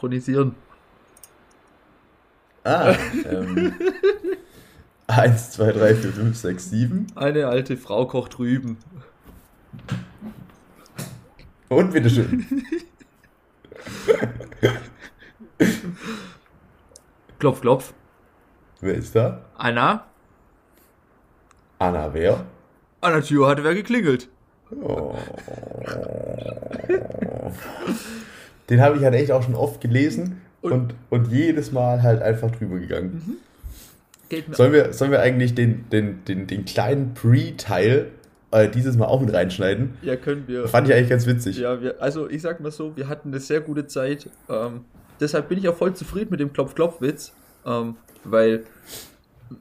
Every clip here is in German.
synchronisieren. Ah, ähm. 1, 2, 3, 4, 5, 6, 7. Eine alte Frau kocht Rüben. Und bitteschön. klopf, klopf. Wer ist da? Anna? Anna, wer? An der Tür hatte wer geklingelt. Oh. Den habe ich halt echt auch schon oft gelesen und, und, und jedes Mal halt einfach drüber gegangen. Mir Sollen wir, sollen wir eigentlich den, den, den, den kleinen Pre-Teil äh, dieses Mal auch mit reinschneiden? Ja, können wir. Fand ich eigentlich ganz witzig. Ja, wir, also ich sag mal so, wir hatten eine sehr gute Zeit. Ähm, deshalb bin ich auch voll zufrieden mit dem Klopf-Klopf-Witz, ähm, weil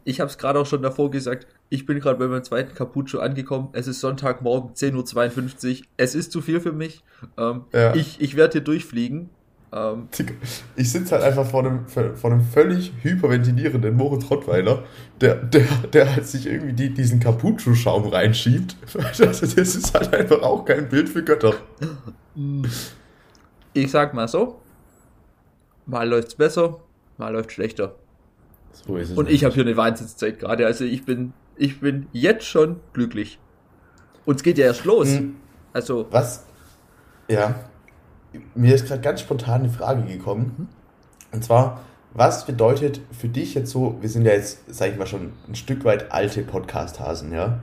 ich habe es gerade auch schon davor gesagt, ich bin gerade bei meinem zweiten Capucho angekommen. Es ist Sonntagmorgen, 10.52 Uhr. Es ist zu viel für mich. Ähm, Ja. Ich, ich werde hier durchfliegen. Ähm, Ich sitze halt einfach vor einem, vor einem völlig hyperventilierenden Moritz Rottweiler, der, der, der halt sich irgendwie die, diesen Capucho-Schaum reinsschiebt. Also das ist halt einfach auch kein Bild für Götter. ich sag mal so, mal läuft's besser, mal läuft schlechter. So ist es. Und ich habe hier eine Wahnsinnszeit gerade. Also ich bin, ich bin jetzt schon glücklich. Und es geht ja erst los. Hm. Also, Was? Ja. Mir ist gerade ganz spontan eine Frage gekommen. Und zwar, was bedeutet für dich jetzt so, wir sind ja jetzt, sag ich mal, schon ein Stück weit alte Podcast-Hasen, ja?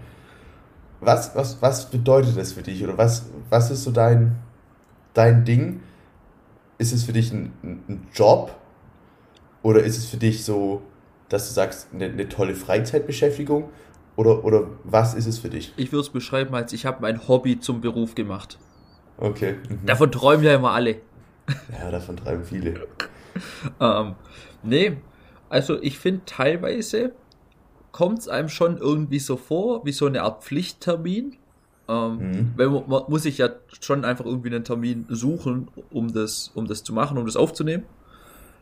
Was, was, was bedeutet das für dich? Oder was, was ist so dein, dein Ding? Ist es für dich ein, ein ein Job? Oder ist es für dich so, dass du sagst, eine, eine tolle Freizeitbeschäftigung? Oder, oder was ist es für dich? ich würde es beschreiben als, ich habe mein Hobby zum Beruf gemacht. Okay. Mhm. Davon träumen ja immer alle. Ja, davon treiben viele. Ähm, nee, also ich finde teilweise kommt es einem schon irgendwie so vor, wie so eine Art Pflichttermin. Ähm, Mhm. weil man, man muss sich ja schon einfach irgendwie einen Termin suchen, um das, um das zu machen, um das aufzunehmen.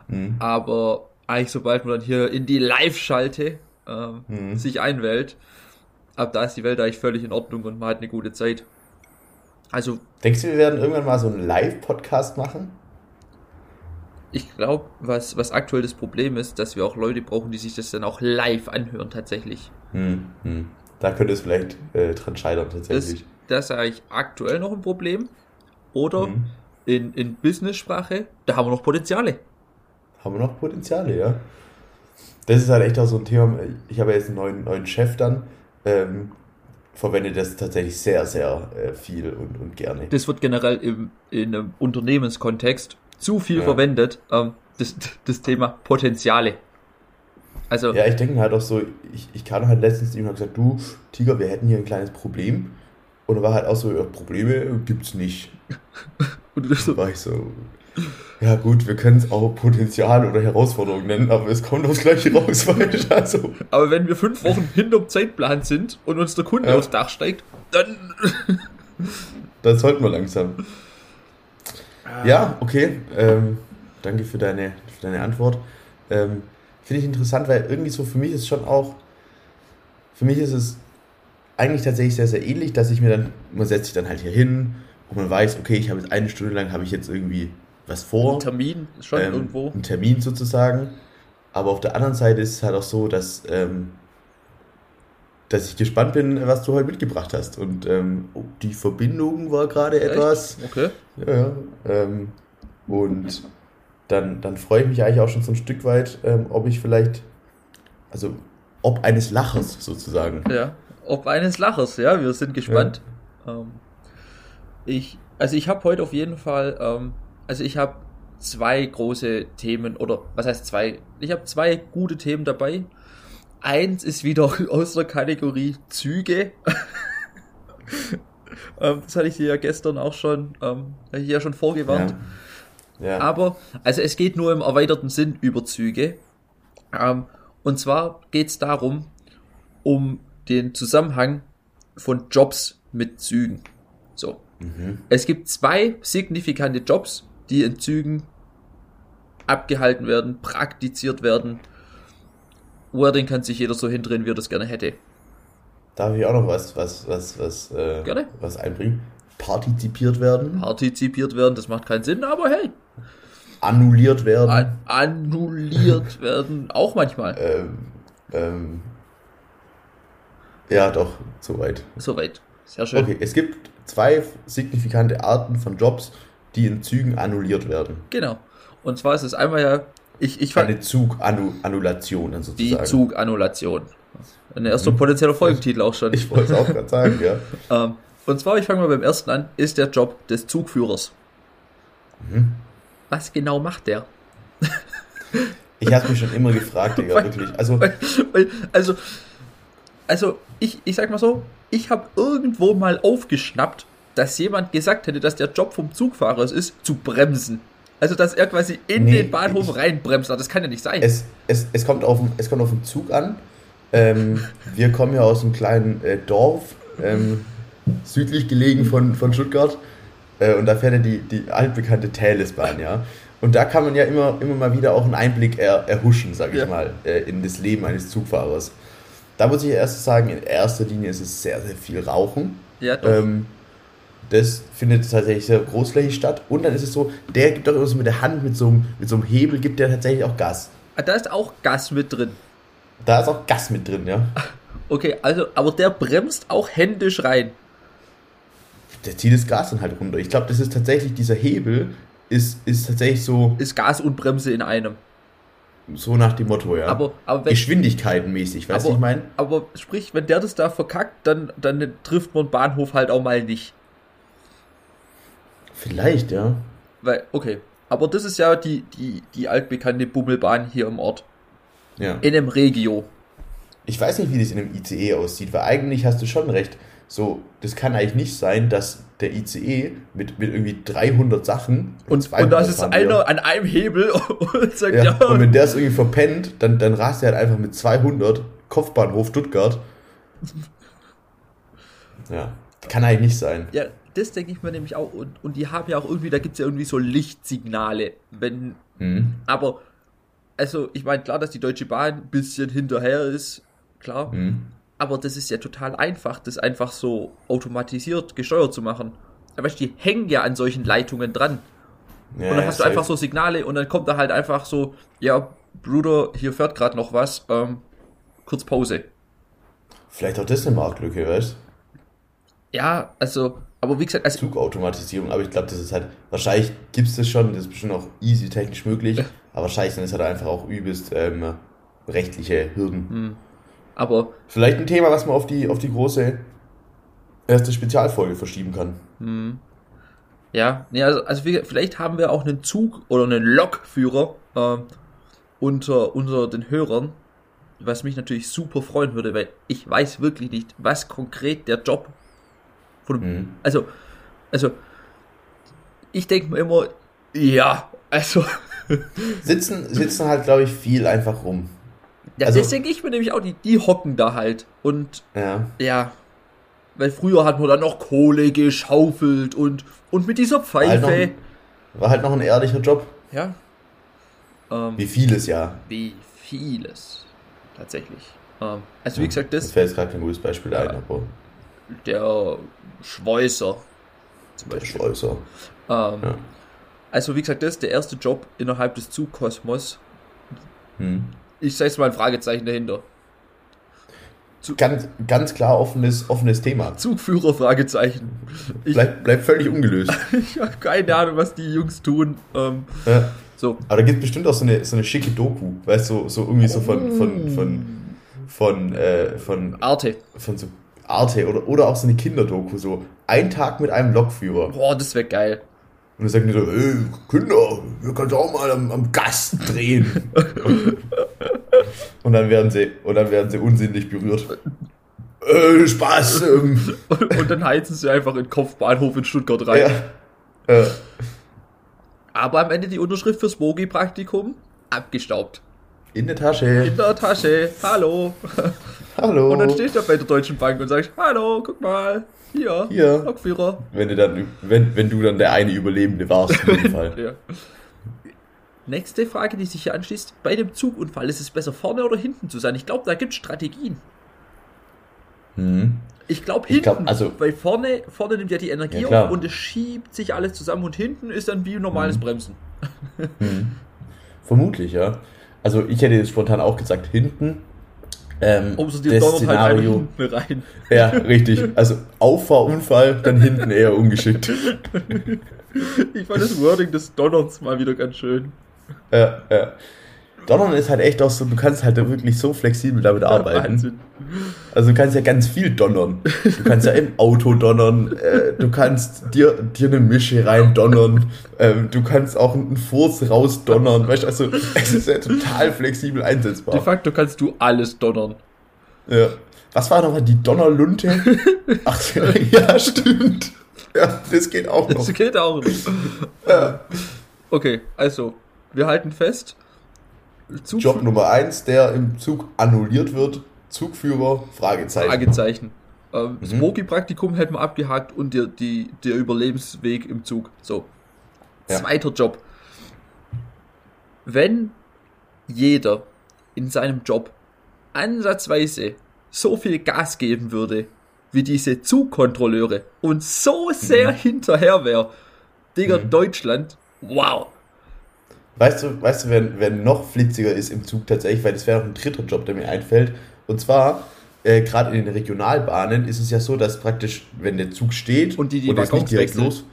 Mhm. Aber eigentlich sobald man dann hier in die Live-Schalte ähm, Mhm. sich einwählt, ab da ist die Welt eigentlich völlig in Ordnung und man hat eine gute Zeit. Also Denkst du, wir werden irgendwann mal so einen Live-Podcast machen? ich glaube, was, was aktuell das Problem ist, dass wir auch Leute brauchen, die sich das dann auch live anhören tatsächlich. Hm, hm. Da könnte es vielleicht äh, dran scheitern tatsächlich. das ist eigentlich aktuell noch ein Problem. Oder Mhm. in, in Business-Sprache, da haben wir noch Potenziale. Haben wir noch Potenziale, ja. Das ist halt echt auch so ein Thema. Ich habe jetzt einen neuen, neuen Chef dann. Ähm, verwende das tatsächlich sehr, sehr äh, viel und, und gerne. Das wird generell im, in einem Unternehmenskontext zu viel Ja. verwendet. Ähm, das, das Thema Potenziale. Also, Ja, ich denke halt auch so, ich, ich kann halt letztens jemand gesagt, du, Tiger, wir hätten hier ein kleines Problem. Und da war halt auch so, ja, Probleme gibt's nicht. und das Da so, war ich so, ja gut, wir können es auch Potenzial oder Herausforderung nennen, aber es kommt aufs Gleiche raus? Also, aber wenn wir fünf Wochen hinterm Zeitplan sind und uns der Kunde Ja. aufs Dach steigt, dann. das sollten wir langsam. Ja, okay. Ähm, danke für deine, für deine Antwort. Ähm, Finde ich interessant, weil irgendwie so für mich ist schon auch, für mich ist es eigentlich tatsächlich sehr, sehr ähnlich, dass ich mir dann, man setzt sich dann halt hier hin und man weiß, okay, ich habe jetzt eine Stunde lang, habe ich jetzt irgendwie was vor. Termin schon ähm, irgendwo. Einen Termin sozusagen. Aber auf der anderen Seite ist es halt auch so, dass, ähm, dass ich gespannt bin, was du heute mitgebracht hast. Und ähm, oh, die Verbindung war gerade etwas. Okay. Ja, ja. Ähm, und dann, dann freue ich mich eigentlich auch schon so ein Stück weit, ähm, ob ich vielleicht, also ob eines Lachers sozusagen. Ja. Ob eines Lachers, ja, wir sind gespannt. Ähm, ich, also ich habe heute auf jeden Fall, ähm, also ich habe zwei große Themen, oder was heißt zwei? Ich habe zwei gute Themen dabei. Eins ist wieder aus der Kategorie Züge. ähm, das hatte ich dir ja gestern auch schon, ähm, hatte ich ja schon vorgewarnt. Ja. ja. Aber, also es geht nur im erweiterten Sinn über Züge. Ähm, und zwar geht es darum, um den Zusammenhang von Jobs mit Zügen. So. Mhm. Es gibt zwei signifikante Jobs, die in Zügen abgehalten werden, praktiziert werden. Wording kann sich jeder so hindrehen, wie er das gerne hätte. Darf ich auch noch was, was, was, was, äh, Gerne. was einbringen? Partizipiert werden. Partizipiert werden, das macht keinen Sinn, aber hey. annulliert werden. An annulliert werden, auch manchmal. Ähm, ähm, ja, doch, soweit. Soweit. Sehr schön. Okay, es gibt zwei signifikante Arten von Jobs, die in Zügen annulliert werden. Genau. Und zwar ist es einmal ja, ich, ich Eine Zugannulation die sozusagen. Zugannulation. Ein erster potenzieller Folgentitel auch schon. Ich wollte es auch gerade sagen, ja. Ähm, und zwar, ich fange mal beim ersten an, ist der Job des Zugführers. Mhm. Was genau macht der? Ich habe mich schon immer gefragt, Digga, wirklich. Also, Weil, weil, also, also ich, ich sag mal so, ich habe irgendwo mal aufgeschnappt, dass jemand gesagt hätte, dass der Job vom Zugfahrer es ist, zu bremsen. Also, dass er quasi in Nee, den Bahnhof ich- reinbremst. Das kann ja nicht sein. es, es, es, kommt auf, den- es kommt auf den Zug an. Ähm, wir kommen ja aus einem kleinen äh, Dorf, ähm, südlich gelegen von, von Stuttgart. Äh, und da fährt ja die, die altbekannte Thalesbahn, ja. Und da kann man ja immer, immer mal wieder auch einen Einblick er, erhuschen, sag ich Ja. mal, äh, in das Leben eines Zugfahrers. Da muss ich erst sagen, in erster Linie ist es sehr, sehr viel Rauchen. ja, doch. Ähm, das findet tatsächlich sehr großflächig statt. Und dann ist es so, der gibt doch immer so mit der Hand, mit so, einem, mit so einem Hebel, gibt der tatsächlich auch Gas. Ah, da ist auch Gas mit drin. Da ist auch Gas mit drin, ja. Okay, also, aber der bremst auch händisch rein. Der zieht das Gas dann halt runter. Ich glaube, das ist tatsächlich, dieser Hebel ist, ist tatsächlich so, Ist Gas und Bremse in einem. so nach dem Motto, ja. Aber, aber wenn, Geschwindigkeitenmäßig, weißt du, ich meine? aber sprich, wenn der das da verkackt, dann, dann trifft man Bahnhof halt auch mal nicht. Vielleicht, ja. Weil, okay. Aber das ist ja die, die, die altbekannte Bummelbahn hier im Ort. ja. In einem Regio. Ich weiß nicht, wie das in einem ICE aussieht, weil eigentlich hast du schon recht. So, das kann eigentlich nicht sein, dass der ICE mit, mit irgendwie 300 Sachen Und, 200 und da ist einer an einem Hebel und sagt, Ja, ja, und wenn der es irgendwie verpennt, dann, dann rast er halt einfach mit 200 Kopfbahnhof Stuttgart. Ja, kann eigentlich nicht sein. ja, das denke ich mir nämlich auch. Und, und die haben ja auch irgendwie, da gibt es ja irgendwie so Lichtsignale. Wenn, Mhm. aber, also ich meine, klar, dass die Deutsche Bahn ein bisschen hinterher ist, klar. Mhm. Aber das ist ja total einfach, das einfach so automatisiert gesteuert zu machen. Aber weißt, du, die hängen ja an solchen Leitungen dran. Ja, Und dann hast du einfach so Signale und dann kommt da halt einfach so, ja, Bruder, hier fährt gerade noch was, ähm, kurz Pause. Vielleicht auch das eine Marktlücke, weißt Ja, also, aber wie gesagt, also, Zugautomatisierung, aber ich glaube, das ist halt, wahrscheinlich gibt es das schon, das ist bestimmt auch easy technisch möglich, aber wahrscheinlich sind es halt einfach auch übelst ähm, rechtliche Hürden. Hm. aber Vielleicht ein Thema, was man auf die, auf die große erste Spezialfolge verschieben kann. ja, nee, also, also vielleicht haben wir auch einen Zug oder einen Lokführer ähm, unter, unter den Hörern, was mich natürlich super freuen würde, weil ich weiß wirklich nicht, was konkret der Job von Mhm. Also, also, ich denke mir immer, ja, also, Sitzen, sitzen halt, glaube ich, viel einfach rum. ja, Also- das denke ich mir nämlich auch, die, die hocken da halt. Und Ja. ja, weil früher hat man dann noch Kohle geschaufelt und, und mit dieser War halt, noch, Pfeife. war halt noch ein ehrlicher Job. Ja. Ähm, Wie vieles ja. wie vieles. Tatsächlich. Ähm, also, wie gesagt, Mir das, fällt jetzt gerade kein gutes Beispiel ein, aber der Schweißer. Zum der Beispiel. Schleuser. Ähm, Ja. Also, wie gesagt, das ist der erste Job innerhalb des Zugkosmos. Hm. Ich setze mal ein Fragezeichen dahinter. Ganz, ganz klar offenes, offenes Thema. Zugführer, Fragezeichen. Ich, Bleibt bleibt völlig ungelöst. ich habe keine Ahnung, was die Jungs tun. Ähm, ja. so. Aber da gibt es bestimmt auch so eine, so eine schicke Doku, weißt du, so, so irgendwie so von, von, von, von, äh, von, Arte. von so Arte oder, oder auch so eine Kinderdoku, so ein Tag mit einem Lokführer. Boah, das wäre geil. Und dann sagen die so, ey, Kinder, ihr könnt auch mal am, am Gast drehen. und dann werden sie, und dann werden sie unsinnlich berührt. Äh, Spaß. Ähm, Und, und dann heizen sie einfach in den Kopfbahnhof in Stuttgart rein. ja. Äh, Aber am Ende die Unterschrift fürs Bogi-Praktikum abgestaubt. In der Tasche. In der Tasche. Hallo. Hallo. Und dann steht er bei der Deutschen Bank und sagt, hallo, guck mal. Hier. Hier. Lokführer. Wenn du dann, wenn, wenn du dann der eine Überlebende warst, in dem Fall. Ja. Nächste Frage, die sich hier anschließt. Bei dem Zugunfall ist es besser vorne oder hinten zu sein? Ich glaube, da gibt es Strategien. Mhm. Ich glaube hinten, glaub, also- weil vorne, vorne nimmt ja die Energie Ja, auf und es schiebt sich alles zusammen und hinten ist dann wie normales Mhm. Bremsen. Vermutlich, ja. Also ich hätte jetzt spontan auch gesagt, hinten. Ähm, Außer dir donnert halt einer hinten rein. Ja, richtig. Also Auffahrunfall, dann hinten eher ungeschickt. Ich fand das Wording des Donnerns mal wieder ganz schön. Ja, ja. Donnern ist halt echt auch so, du kannst halt wirklich so flexibel damit arbeiten. Wahnsinn. Also du kannst ja ganz viel donnern. Du kannst ja im Auto donnern, äh, du kannst dir, dir eine Mische rein donnern, ähm, du kannst auch einen Furz raus donnern, weißt du, also es ist ja total flexibel De einsetzbar. facto kannst du alles donnern. Ja. Was war nochmal die Donnerlunte? Ach ja, stimmt. Ja, das geht auch noch. Das geht auch nicht. Okay, also, wir halten fest. Zug Job Nummer eins, der im Zug annulliert wird, Zugführer, Fragezeichen. Fragezeichen. Ähm, Mhm. Smoky-Praktikum hätten wir abgehakt und der, die, der Überlebensweg im Zug. So. Ja. Zweiter Job. Wenn jeder in seinem Job ansatzweise so viel Gas geben würde, wie diese Zugkontrolleure und so sehr hinterher wäre, Digga, Mhm. Deutschland, wow. Weißt du, weißt du wer, wer noch flitziger ist im Zug tatsächlich, weil das wäre noch ein dritter Job, der mir einfällt. Und zwar, äh, gerade in den Regionalbahnen ist es ja so, dass praktisch, wenn der Zug steht Und die die und ist Waggons nicht direkt wechseln. los.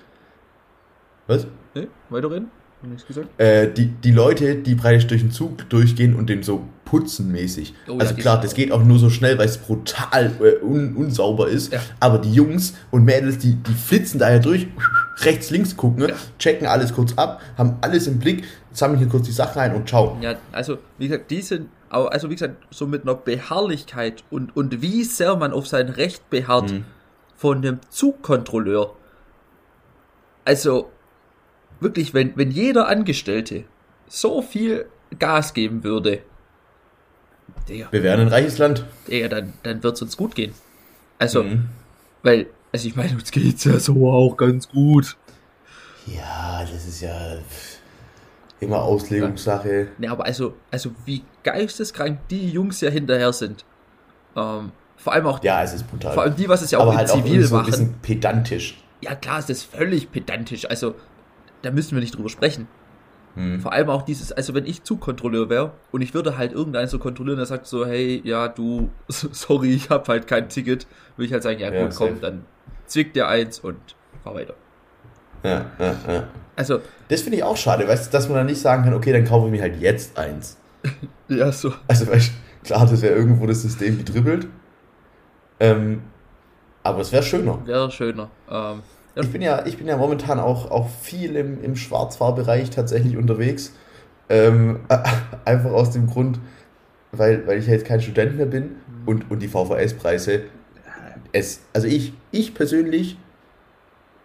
Was? Ne? Weiterreden? Nichts gesagt? Äh, die, die Leute, die praktisch durch den Zug durchgehen und den so putzen mäßig. Oh ja, also die klar, das geht auch nur so schnell, weil es brutal äh, un, unsauber ist. Ja. Aber die Jungs und Mädels, die, die flitzen da ja durch, rechts, links gucken, ne? Ja. checken alles kurz ab, haben alles im Blick, sammeln hier kurz die Sachen ein und ciao. Ja, also, wie gesagt, die sind, also wie gesagt, so mit einer Beharrlichkeit und, und wie sehr man auf sein Recht beharrt Mhm. von dem Zugkontrolleur. Also, wirklich, wenn, wenn jeder Angestellte so viel Gas geben würde, Digga, Wir wären ein reiches Land. Digga dann, dann wird's uns gut gehen. Also, Mhm. weil, also ich meine, uns geht's ja so auch ganz gut. Ja, das ist ja immer Auslegungssache. Ne, aber also, also wie geisteskrank die Jungs ja hinterher sind. Ähm, vor allem auch, Ja, es ist brutal. vor allem die, was es ja auch aber halt auch Zivil irgendwie so ein machen. bisschen pedantisch. Ja, klar, ist das völlig pedantisch. Also, da müssen wir nicht drüber sprechen. Mhm. Vor allem auch dieses, also wenn ich Zugkontrolleur wäre und ich würde halt irgendeinen so kontrollieren, der sagt so, hey, ja, du, sorry, ich hab halt kein Ticket, würde ich halt sagen, ja Ja, gut, komm, safe. dann zwickt dir eins und fahr weiter. Ja, ja, ja. Also, Das finde ich auch schade, weißt du, dass man dann nicht sagen kann, okay, dann kaufe ich mir halt jetzt eins. ja, so. Also, weißt, klar, das wäre irgendwo das System gedribbelt. Ähm, aber es wäre schöner. Wäre schöner. Ähm, ja, Ich bin ja, ich bin ja momentan auch, auch viel im, im Schwarzfahrbereich tatsächlich unterwegs. Ähm, einfach aus dem Grund, weil, weil ich ja jetzt kein Student mehr bin und, und die VVS-Preise. Es, also ich, ich persönlich,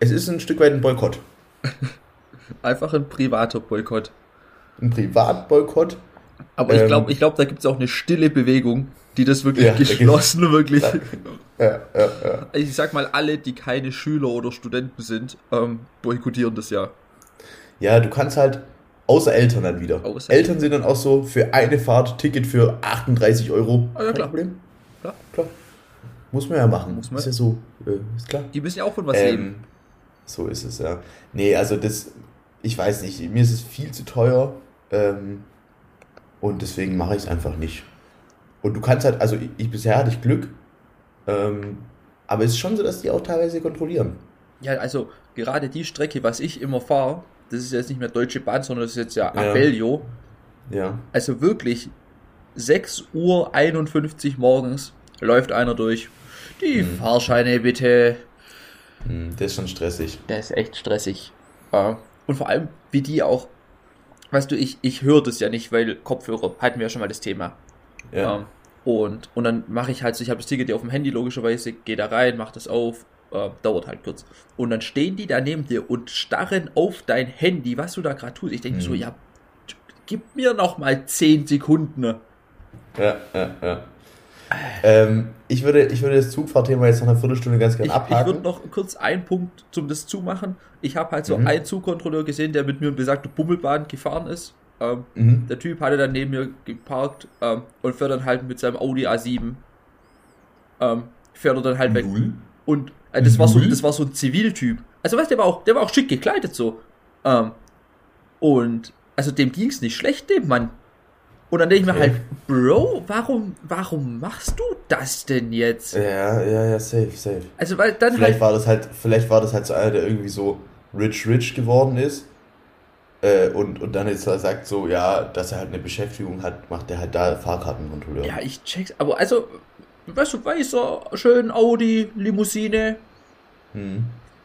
es ist ein Stück weit ein Boykott. einfach ein privater Boykott. Ein Privatboykott. Aber ich Ähm, glaube, ich glaub, da gibt's auch eine stille Bewegung, die das wirklich Ja, da geschlossen, wirklich. Ja, ja, ja. Ich sag mal, alle, die keine Schüler oder Studenten sind, ähm, boykottieren das ja. Ja, du kannst halt, außer Eltern dann wieder. Außer- Eltern sind dann auch so für eine Fahrt Ticket für 38 Euro. Ah, ja, Kein klar. Problem. Klar. Klar. Muss man ja machen. Muss man. Ist ja so. Äh, ist klar. Die müssen ja auch von was leben. Ähm, so ist es, ja. Nee, also das, ich weiß nicht, mir ist es viel zu teuer. Ähm, und deswegen mache ich es einfach nicht. Und du kannst halt, also ich, ich bisher hatte ich Glück. Ähm, aber es ist schon so, dass die auch teilweise kontrollieren. Ja, also gerade die Strecke, was ich immer fahre, das ist jetzt nicht mehr Deutsche Bahn, sondern das ist jetzt ja Ja. Abellio. Ja. Also wirklich 6 Uhr 51 morgens läuft einer durch. Die Mhm. Fahrscheine bitte. Hm, Das ist schon stressig. Der ist echt stressig. Äh, Und vor allem, wie die auch, weißt du, ich, ich höre das ja nicht, weil Kopfhörer, hatten wir ja schon mal das Thema. Ja. Ähm, und, und dann mache ich halt so, ich habe das Ticket ja auf dem Handy logischerweise, gehe da rein, mach das auf, äh, dauert halt kurz. Und dann stehen die da neben dir und starren auf dein Handy, was du da gerade tust. Ich denke so, Mhm. ja, gib mir noch mal 10 Sekunden. Ja, ja, ja. Ähm, ich, würde, ich würde das Zugfahrthema jetzt nach einer Viertelstunde ganz gerne Ich, ich abhaken. würde noch kurz einen Punkt zum das zumachen. Ich habe halt so Mhm. einen Zugkontrolleur gesehen, der mit mir in besagte Bummelbahn gefahren ist. Ähm, mhm. der Typ hatte dann neben mir geparkt ähm, und fährt dann halt mit seinem Audi A7 ähm, fährt er dann halt weg. Und äh, das war so, das war so ein Ziviltyp. Also weißt du, der war auch, der war auch schick gekleidet so. Ähm, und also dem ging's nicht schlecht, dem Mann. Und dann denke ich mir halt, Bro, warum, warum machst du das denn jetzt? Ja, ja, ja, safe, safe. Also weil dann vielleicht halt, war das halt, vielleicht war das halt so einer, der irgendwie so rich rich geworden ist. Äh, und, und dann jetzt sagt so, ja, dass er halt eine Beschäftigung hat, macht er halt da Fahrkartenkontrolleur. Ja, ich check's. Aber also, weißt du, weißer, schön Audi, Limousine. Hm.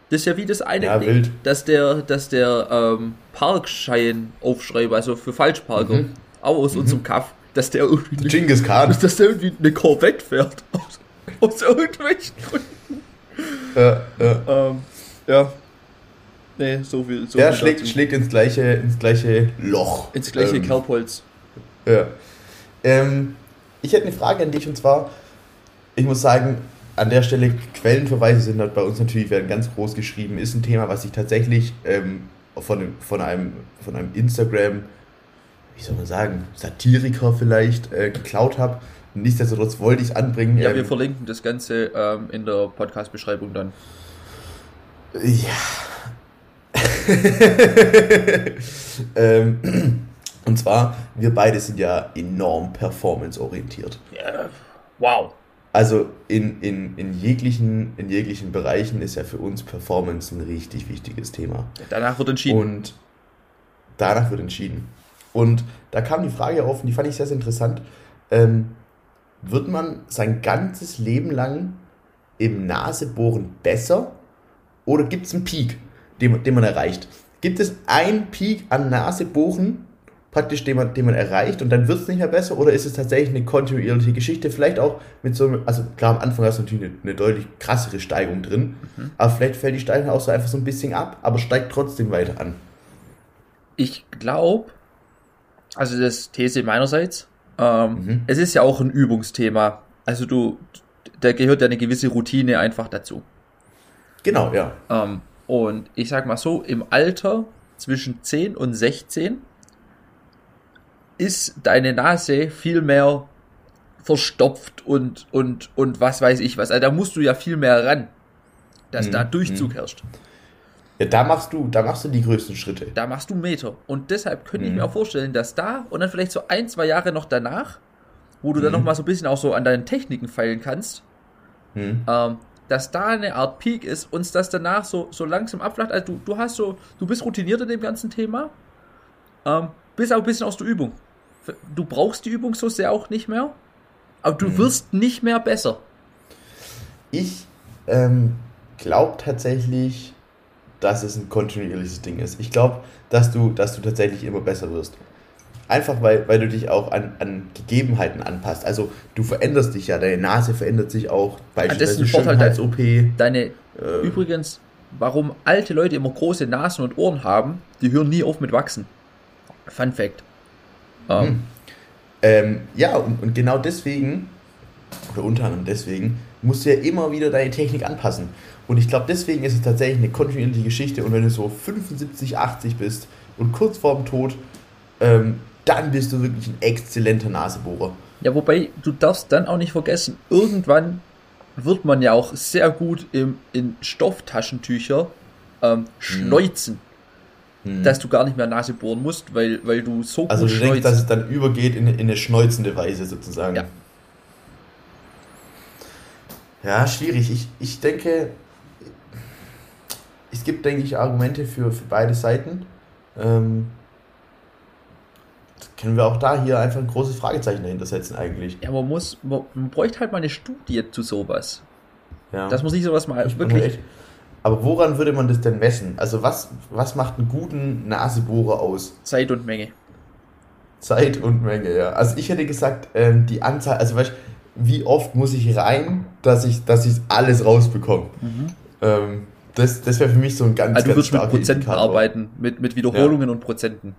Das ist ja wie das eine ja, Ding, wild. dass der, dass der ähm, Parkschein aufschreibe, also für Falschparker, mhm. Aus mhm. unserem Kaff, dass der irgendwie. Genghis Khan. Dass der irgendwie eine Corvette fährt. Aus, aus irgendwelchen Gründen. Ja, ja. Ähm, ja. Nee, so viel. So der viel schlägt, schlägt ins gleiche, ins gleiche Loch. Ins gleiche ähm, Kerbholz. Ja. Ähm, ich hätte eine Frage an dich und zwar, ich muss sagen, an der Stelle Quellenverweise sind halt bei uns natürlich werden ganz groß geschrieben, ist ein Thema, was ich tatsächlich ähm, von, von, einem, von einem Instagram, wie soll man sagen, Satiriker vielleicht äh, geklaut habe. Nichtsdestotrotz wollte ich es anbringen. Ja, ähm, wir verlinken das Ganze ähm, in der Podcast-Beschreibung dann. Ja. ähm, und zwar, wir beide sind ja enorm performance-orientiert. Ja, wow. Also in, in, in, jeglichen, in jeglichen Bereichen ist ja für uns Performance ein richtig wichtiges Thema. Danach wird entschieden. Und danach wird entschieden. Und da kam die Frage auf, und die fand ich sehr, sehr interessant. Ähm, wird man sein ganzes Leben lang im Nasebohren besser? Oder gibt es einen Peak, den, den man erreicht? Gibt es einen Peak an Nasebohren, praktisch, den man, den man erreicht und dann wird es nicht mehr besser? Oder ist es tatsächlich eine kontinuierliche Geschichte? Vielleicht auch mit so einem, also klar, am Anfang hast du natürlich eine, eine deutlich krassere Steigung drin, mhm. aber vielleicht fällt die Steigung auch so einfach so ein bisschen ab, aber steigt trotzdem weiter an. Ich glaube, also das These meinerseits, ähm, mhm. es ist ja auch ein Übungsthema. Also du, da gehört ja eine gewisse Routine einfach dazu. Genau, ja. Ähm, und ich sag mal so, im Alter zwischen 10 und 16 ist deine Nase viel mehr verstopft und, und, und was weiß ich was. Also da musst du ja viel mehr ran, dass mhm. da Durchzug mhm. herrscht. Ja, da machst du, da machst du die größten Schritte. Da machst du Meter. Und deshalb könnte mhm. ich mir auch vorstellen, dass da und dann vielleicht so ein, zwei Jahre noch danach, wo du mhm. dann noch mal so ein bisschen auch so an deinen Techniken feilen kannst, mhm. ähm, dass da eine Art Peak ist und das danach so, so langsam abflacht. Also du, du hast so, du bist routiniert in dem ganzen Thema, ähm, bist auch ein bisschen aus der Übung du brauchst die Übung so sehr auch nicht mehr, aber du mhm. wirst nicht mehr besser. Ich ähm, glaube tatsächlich, dass es ein kontinuierliches Ding ist. Ich glaube, dass du, dass du tatsächlich immer besser wirst. Einfach weil, weil du dich auch an, an Gegebenheiten anpasst. Also du veränderst dich ja, deine Nase verändert sich auch, beispielsweise Schönheits-OP. Deine, äh, übrigens, warum alte Leute immer große Nasen und Ohren haben, die hören nie auf mit wachsen. Fun Fact. Um. Hm. Ähm, ja, und, und genau deswegen, oder unter anderem deswegen, musst du ja immer wieder deine Technik anpassen. Und ich glaube, deswegen ist es tatsächlich eine kontinuierliche Geschichte. Und wenn du so 75, 80 bist und kurz vorm Tod, ähm, dann bist du wirklich ein exzellenter Nasebohrer. Ja, wobei du darfst dann auch nicht vergessen, irgendwann wird man ja auch sehr gut im, in Stofftaschentücher ähm, hm. schneuzen. Hm dass du gar nicht mehr Nase bohren musst, weil, weil du so also gut Also du denkst, dass es dann übergeht in, in eine schnäuzende Weise sozusagen. Ja. Ja, schwierig. Ich, ich denke, es gibt, denke ich, Argumente für, für beide Seiten. Ähm, können wir auch da hier einfach ein großes Fragezeichen dahinter setzen eigentlich. Ja, man muss, man, man bräuchte halt mal eine Studie zu sowas. Ja. Dass man sich sowas mal ich wirklich... Echt, aber woran würde man das denn messen? Also was, was macht einen guten Nasebohrer aus? Zeit und Menge. Zeit und Menge, ja. Also ich hätte gesagt, ähm, die Anzahl, also weißt wie oft muss ich rein, dass ich, dass ich alles rausbekomme. Mhm. Ähm, das das wäre für mich so ein ganz, also du würdest mit Prozenten Indikator. arbeiten, mit, mit Wiederholungen ja. und Prozenten.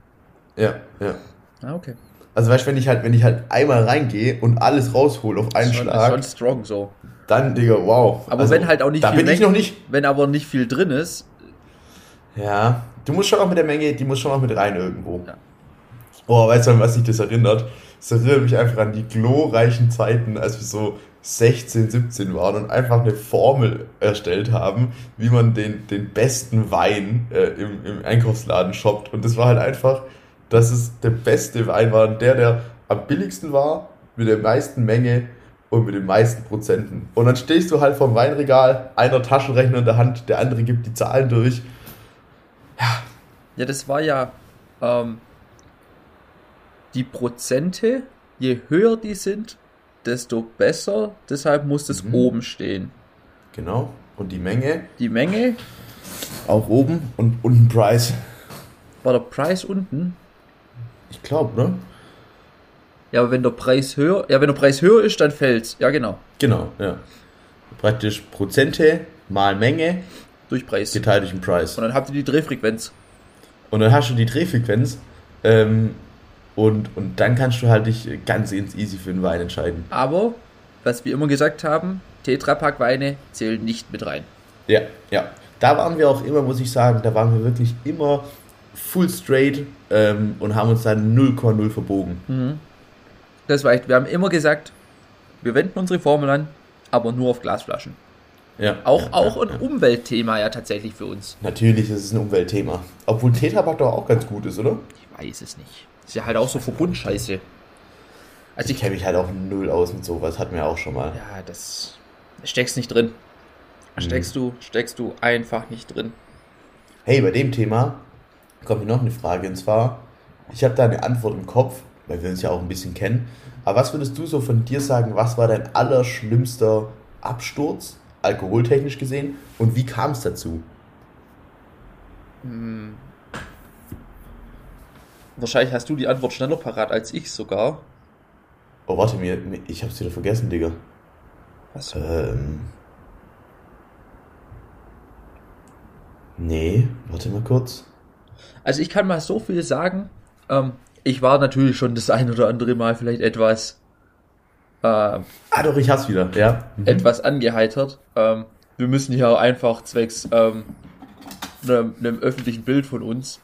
Ja, ja. Ah, okay. Also weißt du, wenn ich halt, wenn ich halt einmal reingehe und alles raushole auf einen schon, Schlag. Schon strong so. Dann, Digga, wow. Aber also, wenn halt auch nicht da viel bin Menge, ich noch nicht. Wenn aber nicht viel drin ist. Ja, du musst schon auch mit der Menge, die muss schon auch mit rein irgendwo. Ja. Oh, weißt du, an was sich das erinnert? Das erinnert mich einfach an die glorreichen Zeiten, als wir so 16, 17 waren und einfach eine Formel erstellt haben, wie man den, den besten Wein äh, im, im Einkaufsladen shoppt. Und das war halt einfach, dass es der beste Wein war, der, der am billigsten war, mit der meisten Menge und mit den meisten Prozenten. Und dann stehst du halt vorm Weinregal, einer Taschenrechner in der Hand, der andere gibt die Zahlen durch. Ja. Ja, das war ja ähm, die Prozente, je höher die sind, desto besser. Deshalb muss es mhm. oben stehen. Genau. Und die Menge? Die Menge? Auch oben und unten Preis. War der Preis unten? Ich glaube, ne? Ja, aber wenn der Preis höher, ja, wenn der Preis höher ist, dann fällt's. Ja, genau. Genau, ja. Praktisch Prozente mal Menge durch Preis geteilt durch den Preis. Und dann habt ihr die Drehfrequenz. Und dann hast du die Drehfrequenz ähm, und, und dann kannst du halt dich ganz easy für einen Wein entscheiden. Aber, was wir immer gesagt haben, Tetrapack Weine zählen nicht mit rein. Ja, ja. Da waren wir auch immer, muss ich sagen, da waren wir wirklich immer full straight ähm, und haben uns dann 0,0 verbogen. Mhm. Das war echt, wir haben immer gesagt, wir wenden unsere Formel an, aber nur auf Glasflaschen. Ja, auch ja, auch ja, ein ja. Umweltthema ja tatsächlich für uns. Natürlich ist es ein Umweltthema. Obwohl Tetrapack doch auch ganz gut ist, oder? Ich weiß es nicht. Ist ja halt auch so Verbundscheiße. Also ich, ich kenne mich halt auch null aus mit sowas, hatten wir auch schon mal. Ja, das steckst nicht drin. Steckst mhm. du, steckst du einfach nicht drin. Hey, bei dem Thema kommt mir noch eine Frage und zwar, ich habe da eine Antwort im Kopf, weil wir uns ja auch ein bisschen kennen. Aber was würdest du so von dir sagen, was war dein allerschlimmster Absturz, alkoholtechnisch gesehen, und wie kam es dazu? Hm, Wahrscheinlich hast du die Antwort schneller parat als ich sogar. Oh, warte, mir, ich hab's wieder vergessen, Digga. Was? Ähm. Nee, warte mal kurz. Also ich kann mal so viel sagen. Ähm, ich war natürlich schon das ein oder andere Mal vielleicht etwas. Äh, ah doch, ich hab's wieder, ja. Mhm. Etwas angeheitert. Ähm, wir müssen hier einfach zwecks ähm, einem, einem öffentlichen Bild von uns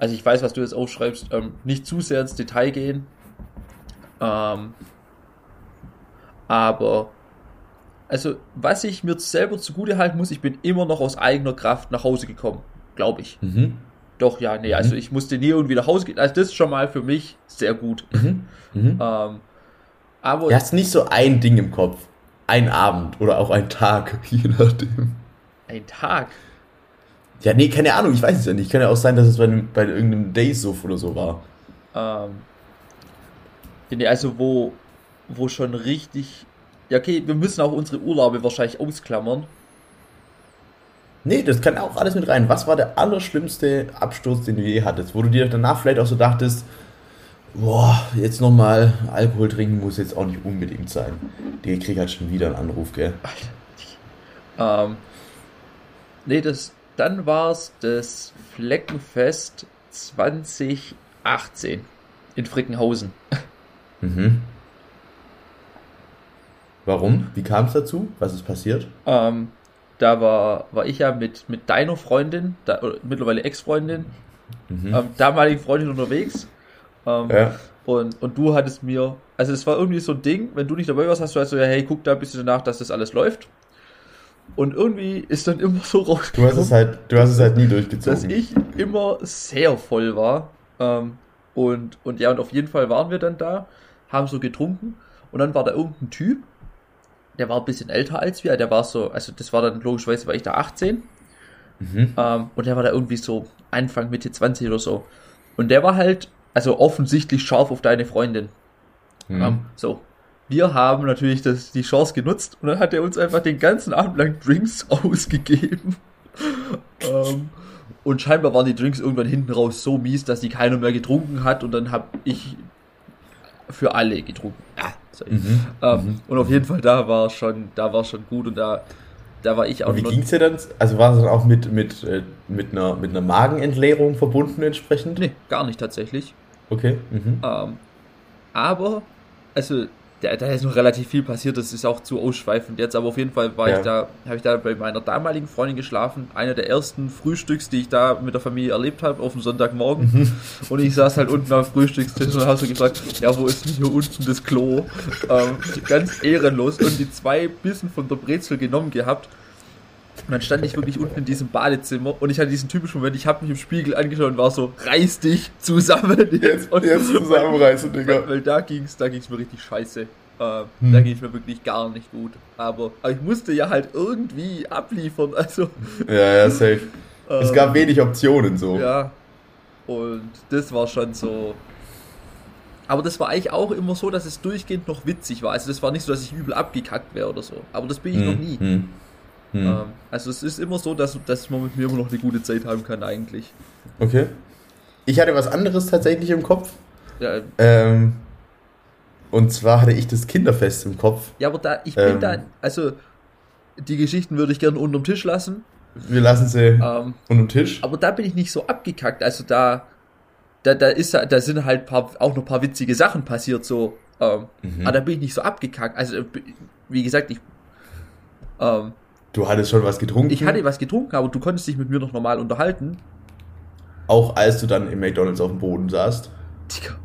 also ich weiß, was du jetzt aufschreibst, ähm, nicht zu sehr ins Detail gehen. Ähm, aber, also, was ich mir selber zugute halten muss, ich bin immer noch aus eigener Kraft nach Hause gekommen, glaube ich. Mhm. Doch, ja, nee, mhm. also ich musste nie irgendwie nach Hause gehen. Also das ist schon mal für mich sehr gut. Mhm. Mhm. Ähm, aber du hast nicht so ein Ding im Kopf. Ein Abend oder auch ein Tag, je nachdem. Ein Tag? Ja, nee, keine Ahnung, ich weiß es ja nicht. Kann ja auch sein, dass es bei, einem, bei irgendeinem Days-Suff oder so war. Ähm. Nee, also wo, wo schon richtig. Ja, okay, wir müssen auch unsere Urlaube wahrscheinlich ausklammern. Nee, das kann auch alles mit rein. Was war der allerschlimmste Absturz, den du je hattest? Wo du dir danach vielleicht auch so dachtest, boah, jetzt nochmal Alkohol trinken muss jetzt auch nicht unbedingt sein. Der kriegt halt schon wieder einen Anruf, gell? Ähm, nee, das, dann war es das Fleckenfest 2018 in Frickenhausen. Mhm. Warum? Wie kam es dazu? Was ist passiert? Ähm, da war, war ich ja mit, mit deiner Freundin, da, mittlerweile Ex-Freundin, mhm. ähm, damaligen Freundin unterwegs. Ähm, ja. und, und du hattest mir, also es war irgendwie so ein Ding, wenn du nicht dabei warst, hast du halt so, ja, hey, guck da ein bisschen danach, dass das alles läuft. Und irgendwie ist dann immer so rausgekommen. Du hast es halt, du hast es halt nie durchgezogen. Dass ich immer sehr voll war. Ähm, und, und ja, und auf jeden Fall waren wir dann da, haben so getrunken. Und dann war da irgendein Typ, der war ein bisschen älter als wir. Der war so, also das war dann logischerweise, war ich da 18. Mhm. Ähm, und der war da irgendwie so Anfang, Mitte 20 oder so. Und der war halt, also offensichtlich scharf auf deine Freundin. Mhm. Ähm, so, wir haben natürlich das, die Chance genutzt und dann hat er uns einfach den ganzen Abend lang Drinks ausgegeben. ähm, und scheinbar waren die Drinks irgendwann hinten raus so mies, dass die keiner mehr getrunken hat und dann habe ich für alle getrunken. Ja, mhm, ähm, mhm. Und auf jeden Fall da war schon, da war schon gut und da, da war ich auch. Und wie ging es dir dann? Also war es dann auch mit, mit, äh, mit, einer, mit einer Magenentleerung verbunden entsprechend? Nee, gar nicht tatsächlich. Okay. Mhm. Ähm, aber, also da, da ist noch relativ viel passiert, das ist auch zu ausschweifend jetzt, aber auf jeden Fall war ja. ich da, habe ich da bei meiner damaligen Freundin geschlafen, einer der ersten Frühstücks, die ich da mit der Familie erlebt habe, auf dem Sonntagmorgen. Mhm. Und ich saß halt unten am Frühstückstisch und habe so gefragt, ja, wo ist denn hier unten das Klo? Ähm, ganz ehrenlos und die zwei Bissen von der Brezel genommen gehabt und dann stand ich wirklich unten in diesem Badezimmer und ich hatte diesen typischen Moment, ich habe mich im Spiegel angeschaut und war so, reiß dich zusammen jetzt. Und jetzt zusammenreißen, Digga. Weil, weil da ging's, da ging's mir richtig scheiße. Äh, hm. Da ging es mir wirklich gar nicht gut. Aber, aber, ich musste ja halt irgendwie abliefern, also. Ja, ja, safe. es ähm, gab wenig Optionen so. Ja. Und das war schon so. Aber das war eigentlich auch immer so, dass es durchgehend noch witzig war. Also das war nicht so, dass ich übel abgekackt wäre oder so. Aber das bin ich hm. noch nie. Hm. Hm. Ähm, also es ist immer so, dass, dass man mit mir immer noch eine gute Zeit haben kann eigentlich. Okay. Ich hatte was anderes tatsächlich im Kopf. Ja. Ähm, und zwar hatte ich das Kinderfest im Kopf. Ja, aber da, ich bin ähm, da, also die Geschichten würde ich gerne unterm Tisch lassen. Wir lassen sie ähm, unterm Tisch. Aber da bin ich nicht so abgekackt. Also da, da, da ist, da sind halt paar, auch noch ein paar witzige Sachen passiert, so. Ähm, mhm. Aber da bin ich nicht so abgekackt. Also, wie gesagt, ich, ähm, Du hattest schon was getrunken? Ich hatte was getrunken, aber du konntest dich mit mir noch normal unterhalten. Auch als du dann im McDonalds auf dem Boden saßt? Digga.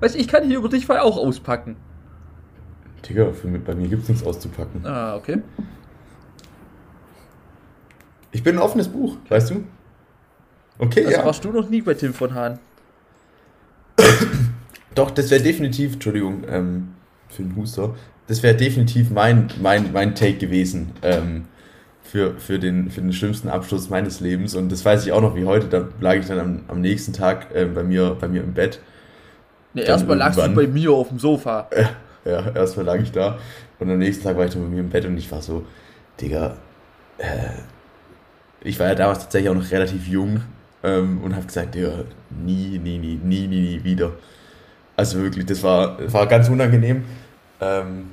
weißt du, ich kann hier über dich Fall auch auspacken. Digga, für mich, bei mir gibt's nichts auszupacken. Ah, okay. Ich bin ein offenes Buch, weißt du? Okay, also ja. warst du noch nie bei Tim von Hahn? Doch, das wäre definitiv, Entschuldigung, ähm, für den Huster, das wäre definitiv mein, mein, mein Take gewesen ähm, für, für, den, für den schlimmsten Abschluss meines Lebens. Und das weiß ich auch noch wie heute. Da lag ich dann am, am nächsten Tag äh, bei, mir, bei mir im Bett. Ne, erstmal lagst du bei mir auf dem Sofa. Ja, ja, erstmal lag ich da. Und am nächsten Tag war ich dann bei mir im Bett und ich war so, Digga, äh, ich war ja damals tatsächlich auch noch relativ jung ähm, und habe gesagt, Digga, nie, nie, nie, nie, nie, nie wieder. Also wirklich, das war, das war ganz unangenehm. Ähm,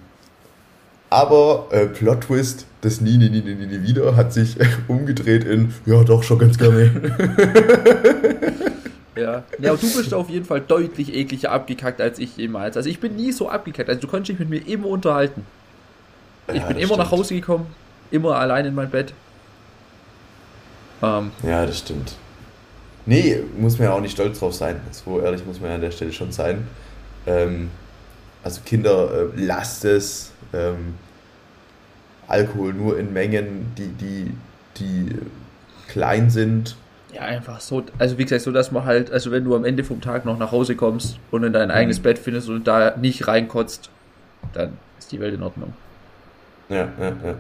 aber äh, Plot Twist, das nie, nie, nie, nie, nie wieder hat sich umgedreht in, ja doch, schon ganz gerne. ja. ja, aber du bist auf jeden Fall deutlich ekliger abgekackt als ich jemals. Also ich bin nie so abgekackt. Also du konntest dich mit mir immer unterhalten. Ich ja, bin immer stimmt. nach Hause gekommen, immer allein in mein Bett. Ähm, ja, das stimmt. Nee, muss man ja auch nicht stolz drauf sein. So ehrlich muss man ja an der Stelle schon sein. Ähm, also Kinder, äh, lasst es. Ähm, Alkohol nur in Mengen, die, die, die klein sind. Ja, einfach so, also wie gesagt, so dass man halt, also wenn du am Ende vom Tag noch nach Hause kommst und in dein eigenes mhm. Bett findest und da nicht reinkotzt, dann ist die Welt in Ordnung. Ja, ja, ja.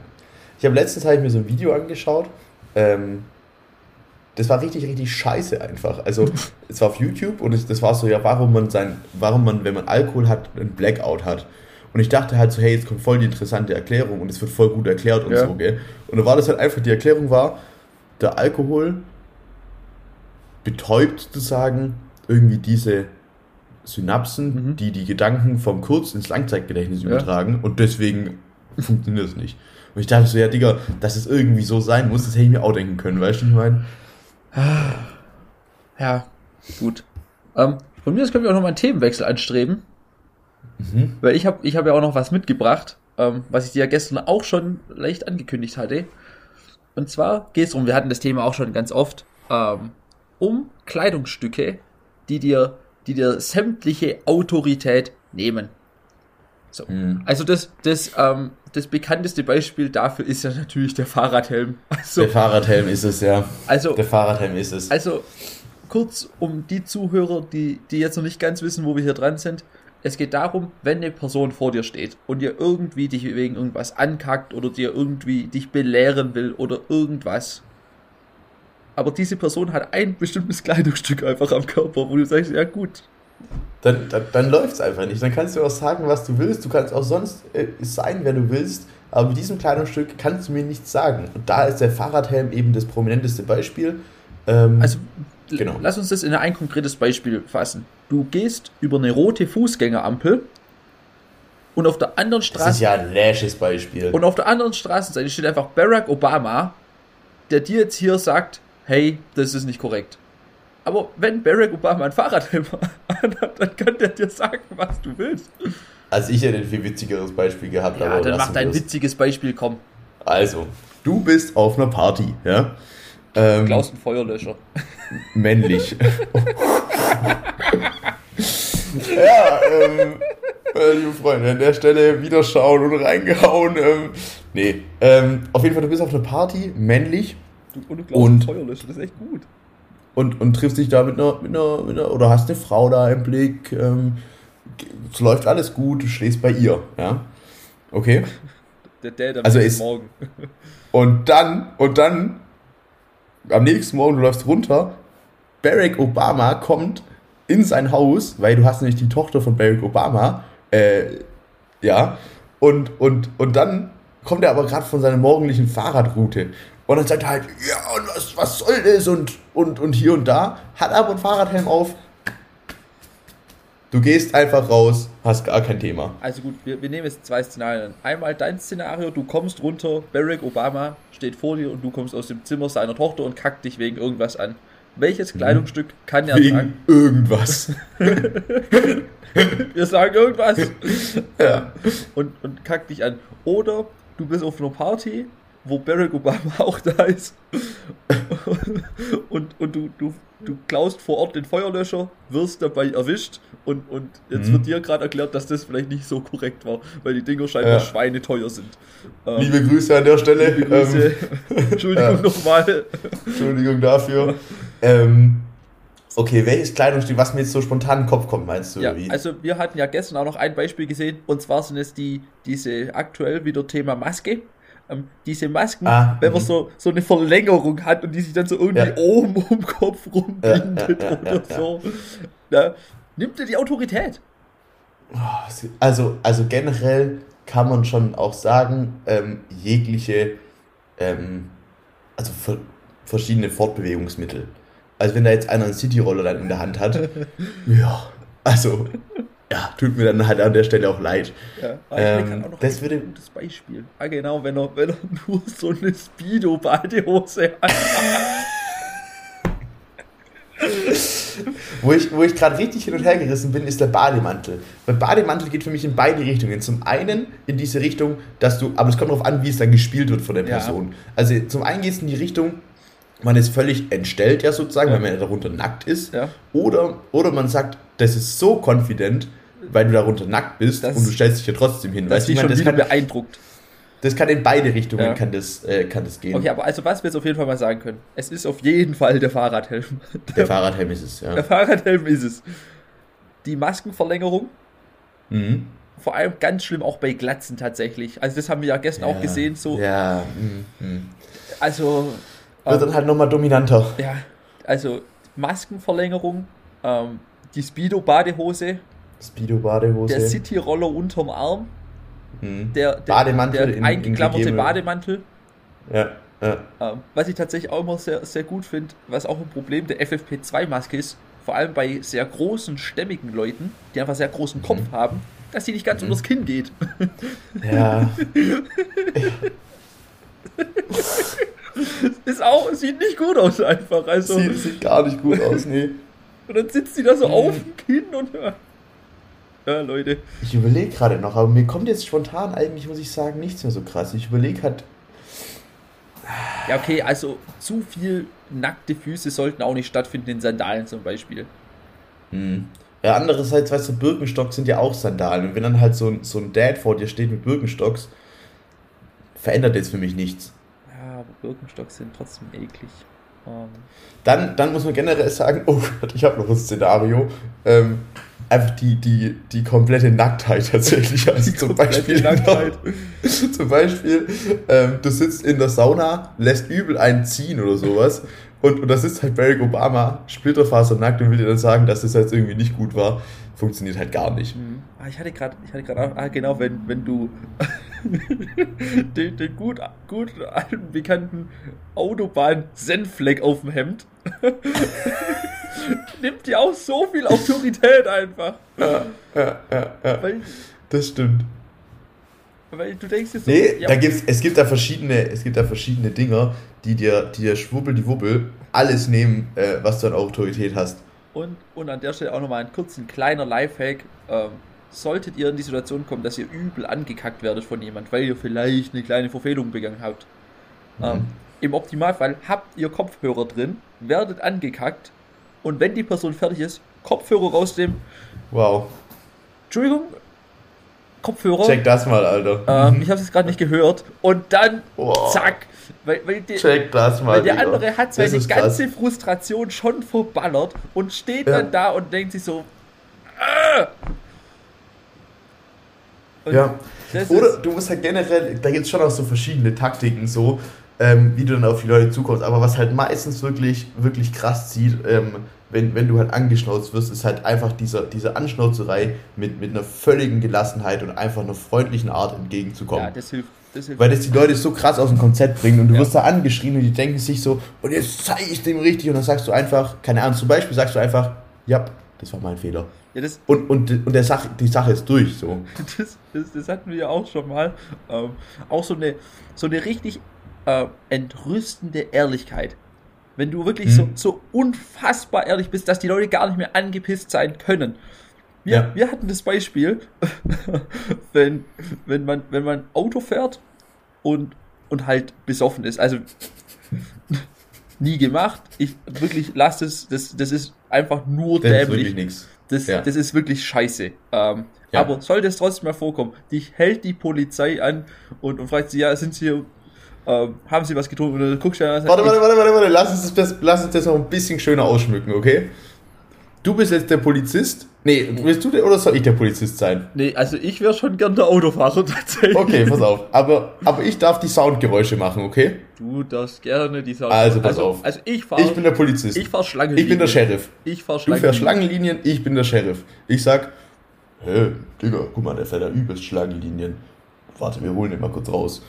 Ich habe letztens halt mir so ein Video angeschaut, ähm, das war richtig, richtig scheiße einfach. Also es war auf YouTube und es, das war so, ja, warum man sein, warum man, wenn man Alkohol hat, ein Blackout hat. Und ich dachte halt so, hey, jetzt kommt voll die interessante Erklärung und es wird voll gut erklärt und ja. so, gell. Und dann war das halt einfach, die Erklärung war, der Alkohol betäubt sozusagen irgendwie diese Synapsen, mhm. die die Gedanken vom Kurz- ins Langzeitgedächtnis ja. übertragen und deswegen funktioniert es nicht. Und ich dachte so, ja, Digga, dass es irgendwie so sein muss, das hätte ich mir auch denken können, weißt du, ich meine? Ja, gut. Ähm, von mir aus können wir auch noch mal einen Themenwechsel anstreben. Mhm. Weil ich habe ich hab ja auch noch was mitgebracht, ähm, was ich dir ja gestern auch schon leicht angekündigt hatte. Und zwar geht es um, wir hatten das Thema auch schon ganz oft, ähm, um Kleidungsstücke, die dir, die dir sämtliche Autorität nehmen. So. Mhm. Also das, das, ähm, das bekannteste Beispiel dafür ist ja natürlich der Fahrradhelm. Also, der Fahrradhelm ist es, ja. Also, der Fahrradhelm ist es. Also, kurz um die Zuhörer, die, die jetzt noch nicht ganz wissen, wo wir hier dran sind. Es geht darum, wenn eine Person vor dir steht und dir irgendwie dich wegen irgendwas ankackt oder dir irgendwie dich belehren will oder irgendwas. Aber diese Person hat ein bestimmtes Kleidungsstück einfach am Körper, wo du sagst, ja gut, dann, dann, dann läuft es einfach nicht. Dann kannst du auch sagen, was du willst. Du kannst auch sonst äh, sein, wer du willst. Aber mit diesem Kleidungsstück kannst du mir nichts sagen. Und da ist der Fahrradhelm eben das prominenteste Beispiel. Ähm, also, genau. lass uns das in ein konkretes Beispiel fassen. Du gehst über eine rote Fußgängerampel und auf der anderen Straße. Das ist ja ein läsches Beispiel. Und auf der anderen Straßenseite steht einfach Barack Obama, der dir jetzt hier sagt: Hey, das ist nicht korrekt. Aber wenn Barack Obama ein Fahrradhelm dann, dann kann der dir sagen, was du willst. Also ich hätte ein viel witzigeres Beispiel gehabt. Ja, dann mach dein witziges Beispiel, komm. Also, du bist auf einer Party, ja? Ähm, Klaus ein Feuerlöscher. Männlich. ja, ähm, äh, liebe Freunde, an der Stelle wieder schauen und reingehauen. Ähm, nee, ähm, auf jeden Fall, du bist auf einer Party, männlich. Du, und du glaubst und, Feuerlöscher, das ist echt gut. Und, und triffst dich da mit einer, mit, einer, mit einer, oder hast eine Frau da im Blick, ähm, es läuft alles gut, du stehst bei ihr, ja. Okay? Der Date am also ist, Morgen. und dann, und dann, am nächsten Morgen, du läufst runter, Barack Obama kommt in sein Haus, weil du hast nämlich die Tochter von Barack Obama, äh, ja, und, und, und dann kommt er aber gerade von seiner morgendlichen Fahrradroute. Und dann sagt er halt, ja, und was, was soll das? Und, und, und hier und da, hat aber ein Fahrradhelm auf. Du gehst einfach raus, hast gar kein Thema. Also gut, wir, wir nehmen jetzt zwei Szenarien. Einmal dein Szenario, du kommst runter, Barack Obama steht vor dir und du kommst aus dem Zimmer seiner Tochter und kackt dich wegen irgendwas an. Welches mhm. Kleidungsstück kann er wegen tragen? Irgendwas. wir sagen irgendwas. Ja. Und, und kackt dich an. Oder du bist auf einer Party, wo Barack Obama auch da ist. und, und du, du, du klaust vor Ort den Feuerlöscher, wirst dabei erwischt und, und jetzt mhm. wird dir gerade erklärt, dass das vielleicht nicht so korrekt war, weil die Dinger scheinbar ja. schweineteuer sind. Ähm, Liebe Grüße an der Stelle. Grüße. Ähm, Entschuldigung ja. nochmal. Entschuldigung dafür. Ähm, okay, welches Kleidungsstück, was mir jetzt so spontan in den Kopf kommt, meinst du? Ja, also wir hatten ja gestern auch noch ein Beispiel gesehen und zwar sind es die, diese aktuell wieder Thema Maske ähm, diese Masken, ah, wenn man mhm. so, so eine Verlängerung hat und die sich dann so irgendwie ja. oben um den Kopf rumbindet ja, ja, oder so, da nimmt er die Autorität. Oh, also, also generell kann man schon auch sagen, ähm, jegliche, ähm, also verschiedene Fortbewegungsmittel. Also wenn da jetzt einer einen Cityroller dann in der Hand hat, ja, also ja, tut mir dann halt an der Stelle auch leid. Ja, ähm, auch das würde ein gutes Beispiel. Ah, genau, wenn er, wenn er nur so eine Speedo-Badehose hat. wo ich, wo ich gerade richtig hin und her gerissen bin, ist der Bademantel. Weil Bademantel geht für mich in beide Richtungen. Zum einen in diese Richtung, dass du, aber es kommt darauf an, wie es dann gespielt wird von der Person. Ja. Also zum einen geht es in die Richtung, man ist völlig entstellt ja sozusagen, ja. weil man ja darunter nackt ist. Ja. Oder, oder man sagt, das ist so confident, weil du darunter nackt bist das, und du stellst dich ja trotzdem hin. Das, weißt, schon das kann beeindruckt. Das kann in beide Richtungen ja. kann, das, äh, kann das gehen. Okay, aber also was wir jetzt auf jeden Fall mal sagen können, es ist auf jeden Fall der Fahrradhelm. Der, der Fahrradhelm ist es, ja. Der Fahrradhelm ist es. Die Maskenverlängerung. Mhm. Vor allem ganz schlimm auch bei Glatzen tatsächlich. Also das haben wir ja gestern ja. auch gesehen. So. Ja. Mhm. Also. Wird ähm, dann halt nochmal dominanter. Ja. Also Maskenverlängerung, ähm, die Speedo-Badehose, Speedo-Badehose. Der City-Roller unterm Arm. Hm. Der, der, Bademantel. Der eingeklammerte Bademantel. Ja. ja. Ähm, was ich tatsächlich auch immer sehr, sehr gut finde, was auch ein Problem der FFP2-Maske ist, vor allem bei sehr großen, stämmigen Leuten, die einfach sehr großen Kopf mhm. haben, dass die nicht ganz mhm. unters Kinn geht. Ja. ist auch, sieht nicht gut aus einfach. Also, sieht, sieht gar nicht gut aus, nee. Und dann sitzt die da so mhm. auf dem Kinn und ja, Leute. Ich überlege gerade noch, aber mir kommt jetzt spontan eigentlich, muss ich sagen, nichts mehr so krass. Ich überlege halt. Ja, okay, also zu viel nackte Füße sollten auch nicht stattfinden in Sandalen zum Beispiel. Hm. Ja, andererseits, weißt du, Birkenstocks sind ja auch Sandalen. Und wenn dann halt so ein, so ein Dad vor dir steht mit Birkenstocks, verändert jetzt für mich nichts. Ja, aber Birkenstocks sind trotzdem eklig. Ähm. Dann, dann muss man generell sagen, oh Gott, ich habe noch ein Szenario. Ähm, einfach die, die, die komplette Nacktheit tatsächlich. Also zum Beispiel, Nacktheit. zum Beispiel, ähm, du sitzt in der Sauna, lässt übel einen ziehen oder sowas. Und, und da sitzt halt Barack Obama, splitterfasernackt und will dir dann sagen, dass das jetzt irgendwie nicht gut war. Funktioniert halt gar nicht. Mhm. Ah, ich hatte gerade, ich hatte gerade, ah, genau, wenn, wenn du den, den gut, gut alten, bekannten Autobahn-Senfleck auf dem Hemd nimmt dir auch so viel Autorität einfach. Ja, ja, ja, ja. Weil, das stimmt. Weil du denkst jetzt so, Nee, ja, da gibt's, es gibt da verschiedene, es gibt da verschiedene Dinger, die dir, die dir schwubbel die Wubbel alles nehmen, äh, was du an Autorität hast. Und, und an der Stelle auch nochmal ein kurzen kleiner Lifehack. Ähm, solltet ihr in die Situation kommen, dass ihr übel angekackt werdet von jemand, weil ihr vielleicht eine kleine Verfehlung begangen habt. Mhm. Ähm, Im Optimalfall habt ihr Kopfhörer drin, werdet angekackt und wenn die Person fertig ist, Kopfhörer rausnehmen. Wow. Entschuldigung, Kopfhörer. Check das mal, Alter. Ähm, ich habe es gerade nicht gehört. Und dann, wow. zack. Weil, weil die, das mal. Weil der Digga. andere hat seine ganze krass. Frustration schon verballert und steht ja. dann da und denkt sich so. Äh! ja. Oder du musst halt generell, da gibt es schon auch so verschiedene Taktiken, so, ähm, wie du dann auf die Leute zukommst. Aber was halt meistens wirklich, wirklich krass zieht, ähm, wenn, wenn du halt angeschnauzt wirst, ist halt einfach dieser, diese Anschnauzerei mit, mit einer völligen Gelassenheit und einfach einer freundlichen Art entgegenzukommen. Ja, das hilft. Weil das die Leute so krass aus dem Konzept bringen und du ja. wirst da angeschrien und die denken sich so, und jetzt zeige ich dem richtig und dann sagst du einfach, keine Ahnung, zum Beispiel sagst du einfach, ja, das war mein Fehler. Ja, und und, und der Sache, die Sache ist durch. So. Das, das, das hatten wir ja auch schon mal. Ähm, auch so eine, so eine richtig äh, entrüstende Ehrlichkeit. Wenn du wirklich hm. so, so unfassbar ehrlich bist, dass die Leute gar nicht mehr angepisst sein können. Wir, ja. wir hatten das Beispiel, wenn, wenn, man, wenn man Auto fährt und, und halt besoffen ist. Also nie gemacht. Ich wirklich lasse es, das, das ist einfach nur das dämlich. Ist das, ja. das ist wirklich scheiße. Ähm, ja. Aber sollte es trotzdem mal vorkommen, dich hält die Polizei an und, und fragt sie, ja, sind sie hier ähm, haben sie was getrunken? Und dann guckst du ja, warte, warte, warte, warte, warte, lass uns, das, lass uns das noch ein bisschen schöner ausschmücken, okay? Du bist jetzt der Polizist. Nee, willst du der oder soll ich der Polizist sein? Nee, also ich wäre schon gern der Autofahrer tatsächlich. Okay, pass auf. Aber, aber ich darf die Soundgeräusche machen, okay? Du darfst gerne die Soundgeräusche Also pass also, auf. Also ich fahr, Ich bin der Polizist. Ich fahr Schlangenlinien. Ich bin der Sheriff. Ich fahr Schlangenlinien. Du fährst Schlangenlinien, ich bin der Sheriff. Ich sag, hä, Digga, guck mal, der fährt da übelst Schlangenlinien. Warte, wir holen den mal kurz raus.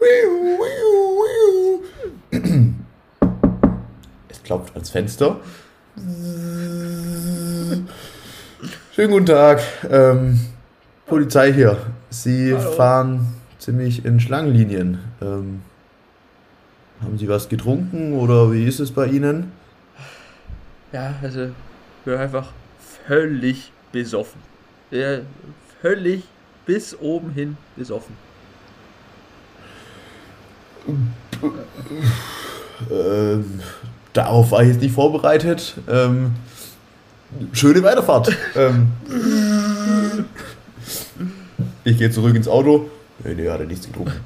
Es klopft ans Fenster. Schönen guten Tag. Ähm, Polizei hier. Sie Hallo. fahren ziemlich in Schlangenlinien. Ähm, haben Sie was getrunken oder wie ist es bei Ihnen? Ja, also ich bin einfach völlig besoffen. Ja, völlig bis oben hin besoffen. Ähm, darauf war ich jetzt nicht vorbereitet. Ähm, schöne Weiterfahrt. ähm, ich gehe zurück ins Auto. Nee, nee, hat er nichts getrunken.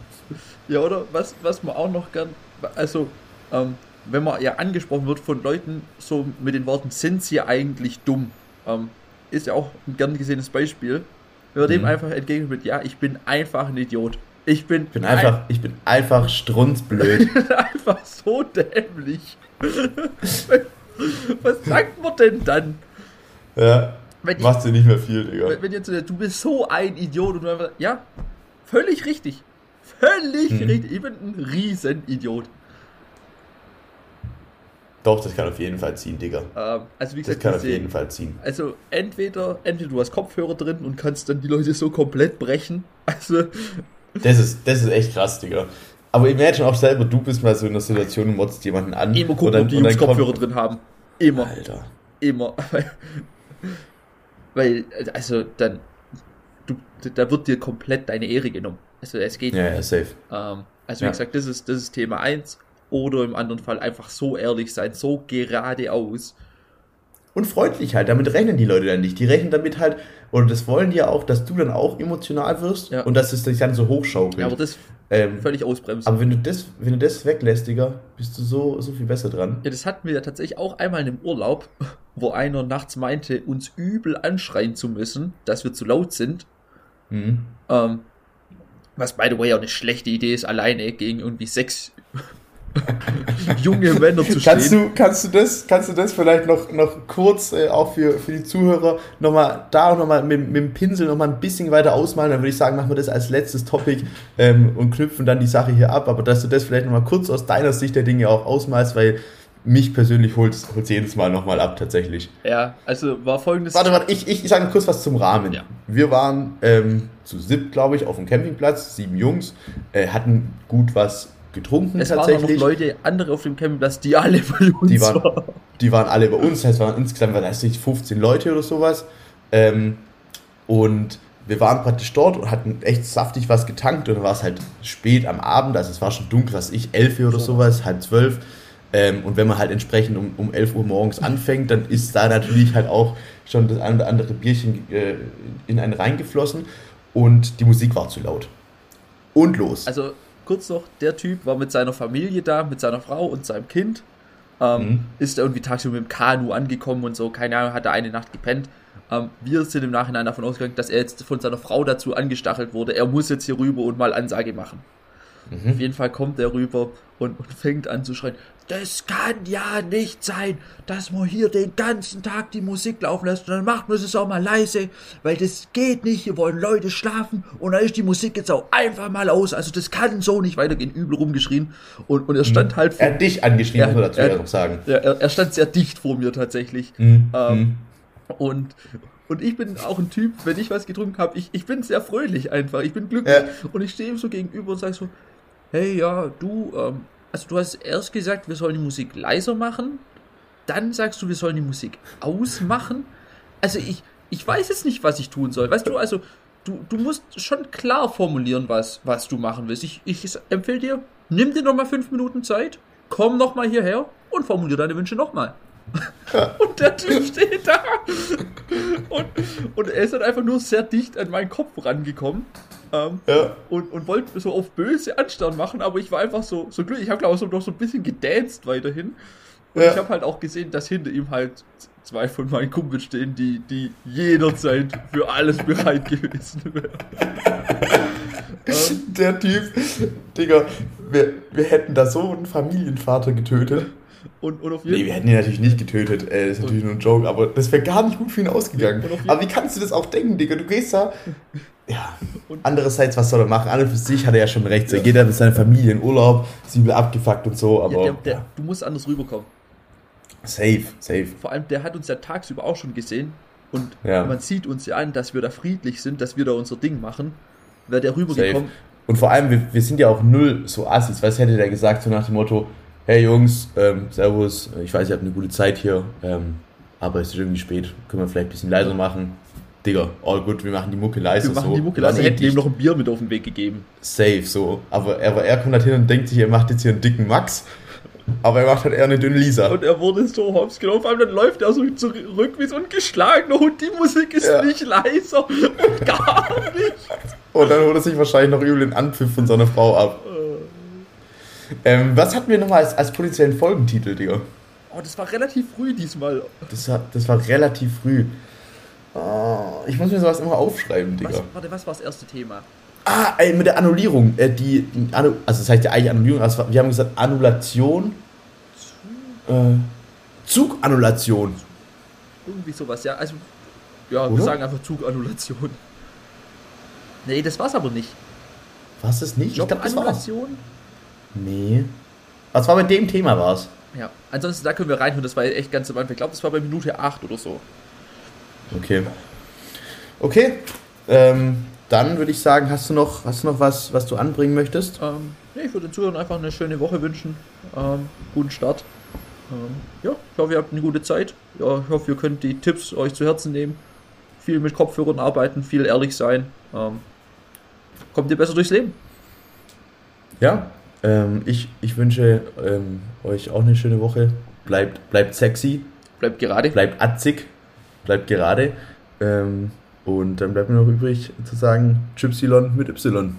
Ja, oder was, was man auch noch gern, also, ähm, wenn man ja angesprochen wird von Leuten so mit den Worten, sind sie eigentlich dumm, ähm, ist ja auch ein gern gesehenes Beispiel. Wenn man mhm. dem einfach entgegnet mit, ja, ich bin einfach ein Idiot. Ich bin, bin einfach, ein, ich bin einfach strunzblöd. einfach so dämlich. Was sagt man denn dann? Ja. Wenn macht sie nicht mehr viel, Digga. Wenn, wenn jetzt du bist so ein Idiot und du einfach, ja, völlig richtig. Völlig hm. richtig. Ich bin ein Riesenidiot. Doch, das kann auf jeden Fall ziehen, Digga. Ähm, also wie gesagt, das kann auf jeden Fall ziehen. Also entweder, entweder du hast Kopfhörer drin und kannst dann die Leute so komplett brechen. Also das ist, das ist echt krass, Digga. Aber imagine auch selber, du bist mal so in einer Situation und motzt jemanden an. Immer gucken, dann, ob die Jungs Kopfhörer drin haben. Immer. Alter. Immer. Weil, also dann, du, da wird dir komplett deine Ehre genommen. Also es geht ja, Ja, safe. Ähm, also wie ja. gesagt, das ist, das ist Thema 1. Oder im anderen Fall einfach so ehrlich sein, so geradeaus und freundlich halt. Damit rechnen die Leute dann nicht. Die rechnen damit halt, oder das wollen die ja auch, dass du dann auch emotional wirst ja. und dass es dich dann so hochschaukelt. Ja, aber das ähm, völlig ausbremsen. Aber wenn du das, wenn du das weglässt, Digga, bist du so, so viel besser dran. Ja, das hatten wir ja tatsächlich auch einmal in einem Urlaub, wo einer nachts meinte, uns übel anschreien zu müssen, dass wir zu laut sind. Mhm. Ähm, was by the way auch eine schlechte Idee ist, alleine gegen irgendwie sechs junge Männer zu stehen. Kannst du, kannst du, das, kannst du das vielleicht noch, noch kurz äh, auch für, für die Zuhörer nochmal da auch nochmal mit, mit dem Pinsel nochmal ein bisschen weiter ausmalen? Dann würde ich sagen, machen wir das als letztes Topic ähm, und knüpfen dann die Sache hier ab. Aber dass du das vielleicht nochmal kurz aus deiner Sicht der Dinge auch ausmalst, weil mich persönlich holt es jedes Mal nochmal ab, tatsächlich. Ja, also war folgendes. Warte, warte, ich, ich, ich sage kurz was zum Rahmen. Ja. Wir waren ähm, zu SIP, glaube ich, auf dem Campingplatz, sieben Jungs, äh, hatten gut was getrunken es tatsächlich. Es waren noch Leute, andere auf dem Campingplatz, die alle bei uns die waren. waren. Die waren alle bei uns, das heißt, es waren insgesamt, weiß nicht, 15 Leute oder sowas. Ähm, und wir waren praktisch dort und hatten echt saftig was getankt und dann war es halt spät am Abend, also es war schon dunkel, was ich, 11 Uhr oder sowas, halb zwölf. Ähm, und wenn man halt entsprechend um, um 11 Uhr morgens anfängt, dann ist da natürlich halt auch schon das ein oder andere Bierchen äh, in einen reingeflossen und die Musik war zu laut. Und los. Also kurz noch, der Typ war mit seiner Familie da, mit seiner Frau und seinem Kind. Ähm, mhm. Ist irgendwie tagsüber mit dem Kanu angekommen und so, keine Ahnung, hat er eine Nacht gepennt. Ähm, wir sind im Nachhinein davon ausgegangen, dass er jetzt von seiner Frau dazu angestachelt wurde. Er muss jetzt hier rüber und mal Ansage machen. Mhm. Auf jeden Fall kommt er rüber und, und fängt an zu schreien, das kann ja nicht sein, dass man hier den ganzen Tag die Musik laufen lässt und dann macht man es auch mal leise, weil das geht nicht, hier wollen Leute schlafen und dann ist die Musik jetzt auch einfach mal aus, also das kann so nicht weitergehen, übel rumgeschrien und, und er stand mhm. halt vor... Er hat dich angeschrien, muss man dazu er, sagen. Er, er, stand sehr dicht vor mir tatsächlich mhm. ähm, mhm. und und ich bin auch ein Typ, wenn ich was getrunken habe, ich, ich bin sehr fröhlich einfach. Ich bin glücklich. Ja. Und ich stehe ihm so gegenüber und sage so, hey, ja, du, ähm, also du hast erst gesagt, wir sollen die Musik leiser machen, dann sagst du, wir sollen die Musik ausmachen. Also ich, ich weiß jetzt nicht, was ich tun soll. Weißt du, also du, du musst schon klar formulieren, was, was du machen willst. Ich, ich empfehle dir, nimm dir nochmal fünf Minuten Zeit, komm nochmal hierher und formuliere deine Wünsche nochmal. und der Typ steht da. Und, und er ist dann einfach nur sehr dicht an meinen Kopf rangekommen. Ähm, ja. und, und wollte so auf böse Anstern machen, aber ich war einfach so, so glücklich. Ich habe, glaube ich, so, noch so ein bisschen gedanced weiterhin. Und ja. ich habe halt auch gesehen, dass hinter ihm halt zwei von meinen Kumpels stehen, die, die jederzeit für alles bereit gewesen wären. ähm, Der Typ, Digga, wir, wir hätten da so einen Familienvater getötet. Und, und auf jeden nee, wir hätten ihn natürlich nicht getötet, äh, das ist natürlich nur ein Joke, aber das wäre gar nicht gut für ihn ausgegangen. Aber wie kannst du das auch denken, Digga? Du gehst da. Ja, andererseits, was soll er machen? An und für sich hat er ja schon recht. Er geht dann mit seiner Familie in Urlaub, ist übel abgefuckt und so, aber. Ja, der, der, du musst anders rüberkommen. Safe, safe. Vor allem, der hat uns ja tagsüber auch schon gesehen und ja. man sieht uns ja an, dass wir da friedlich sind, dass wir da unser Ding machen. Wäre der rübergekommen. Safe. Und vor allem, wir, wir sind ja auch null so Assis. Was hätte der gesagt, so nach dem Motto, hey Jungs, ähm, Servus, ich weiß, ihr habt eine gute Zeit hier, ähm, aber es ist irgendwie spät, können wir vielleicht ein bisschen leiser machen. Digga, all good, wir machen die Mucke leiser. Wir machen so. die Mucke leiser, hätten ihm noch ein Bier mit auf den Weg gegeben. Safe, so. Aber, aber er kommt halt hin und denkt sich, er macht jetzt hier einen dicken Max. Aber er macht halt eher eine dünne Lisa. Und er wurde so hops genommen, vor allem dann läuft er so zurück wie so ein geschlagener Hund. Die Musik ist ja. nicht leiser und gar nicht. Und dann holt er sich wahrscheinlich noch übel den Anpfiff von seiner Frau ab. Ähm, was hatten wir nochmal als, als potenziellen Folgentitel, Digga? Oh, das war relativ früh diesmal. Das war, das war relativ früh. Oh, ich muss mir sowas immer aufschreiben, Digga. Was, warte, was war das erste Thema? Ah, ey, mit der Annullierung. Äh, die, die Annu also das heißt ja eigentlich Annullierung, also wir haben gesagt Annulation. Zug. Äh, Zugannulation. Irgendwie sowas, ja. Also, ja, Oder? wir sagen einfach Zugannulation. Nee, das war's aber nicht. Was ist nicht? Jobannulation? Nee. Was war bei dem Thema war's? Ja, ansonsten da können wir reinhören, das war echt ganz am Anfang. Ich glaube, das war bei Minute 8 oder so. Okay. Okay. Ähm, dann würde ich sagen, hast du noch, hast du noch was, was du anbringen möchtest? Ähm, ja, ich würde den Zuhörern einfach eine schöne Woche wünschen. Ähm, guten Start. Ähm, ja, ich hoffe, ihr habt eine gute Zeit. Ja, ich hoffe, ihr könnt die Tipps euch zu Herzen nehmen. Viel mit Kopfhörern arbeiten, viel ehrlich sein. Ähm, kommt ihr besser durchs Leben. Ja, ähm, ich, ich wünsche ähm, euch auch eine schöne Woche. Bleibt, bleibt sexy. Bleibt gerade. Bleibt atzig. Bleibt gerade. Ähm, und dann bleibt mir noch übrig zu sagen, Chipsilon mit Y.